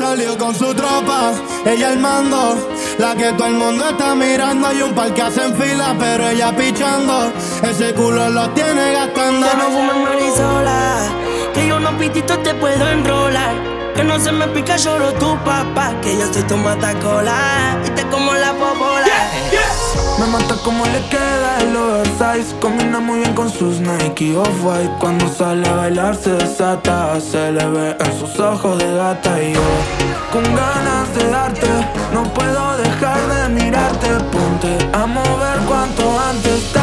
Salió con su tropa, ella el mando. La que todo el mundo está mirando. Hay un par que hacen fila, pero ella pichando. Ese culo lo tiene gastando. Ya no fumes marisola, que yo no pitito te puedo enrolar. Que no se me pica lloro tu papá, que yo soy tu matacola y te como la popola. Me mata como le queda el oversize. Combina muy bien con sus Nike Off-White. Cuando sale a bailar se desata Se le ve en sus ojos de gata. Y yo con ganas de darte No puedo dejar de mirarte. Ponte a mover cuanto antes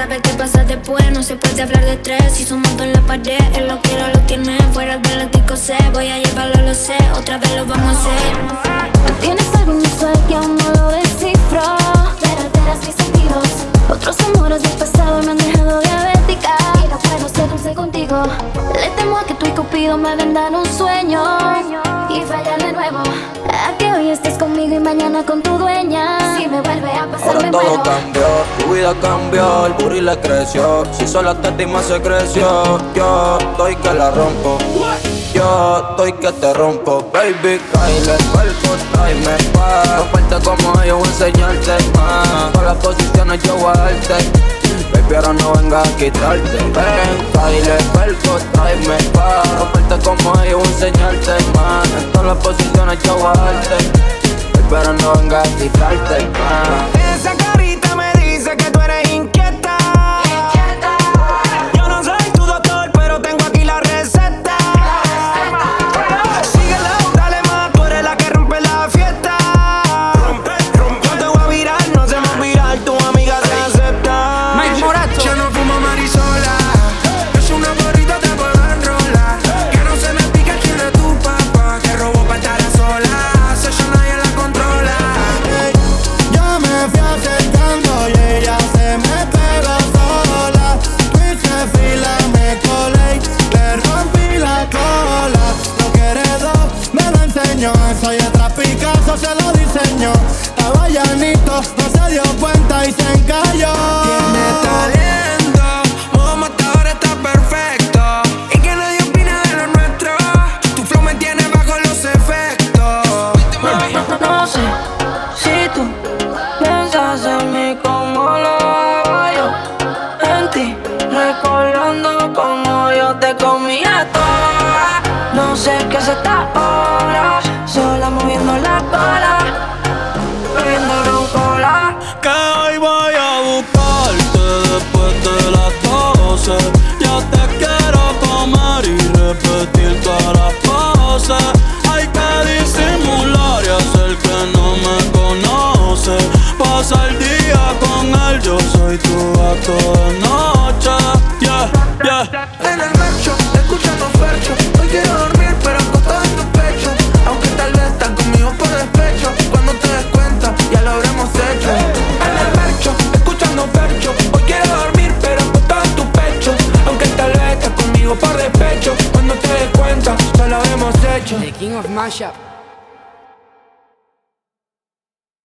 sabes qué pasa después. No se puede hablar de estrés. Si somos en la pared, él lo quiero, lo tiene. Fuera del ático sé, voy a llevarlo, lo sé. Otra vez lo vamos a hacer. Tienes algo inusual que aún no lo descifro. Pero alteras mis sentidos. Otros amores del pasado me han dejado diabética. Y no puedo ser dulce contigo. Le temo a que tú y Cupido me vendan un sueño. Y fallar de nuevo. A que hoy estés conmigo y mañana con tu dueña. Si me vuelve a pasar, Ahora me todo muero. cambió, tu vida cambió, el booty le creció. Si solo te estima se creció, yo estoy que la rompo. Yo estoy que te rompo, baby, caile cuerpo, tráeme pa' Romperte como yo voy a enseñarte más Todas las posiciones yo voy a darte Baby, ahora no vengas a quitarte Ven, caile el cuerpo, tráeme pa' Romperte como Picasso, se lo diseñó. Estaba llanito, no se dio cuenta y se encalló. Tiene talento Modo matador está perfecto Y que nadie opina de lo nuestro Tu flow me tiene bajo los efectos No sé si tú piensas en mí como lo hago yo. En ti, recordando como yo te comía toda. No sé qué es esta Pasa el día con él, yo soy tu gato de noche. Yeah, yeah. En el marcho, escuchando fercho. Hoy quiero dormir pero acostado en tu pecho. Aunque tal vez estás conmigo por despecho. Cuando te des cuenta, ya lo habremos hecho. En el marcho, escuchando fercho. Hoy quiero dormir pero acostado en tu pecho. Aunque tal vez estás conmigo por despecho. Cuando te des cuenta, ya lo habremos hecho. The King of Mashup.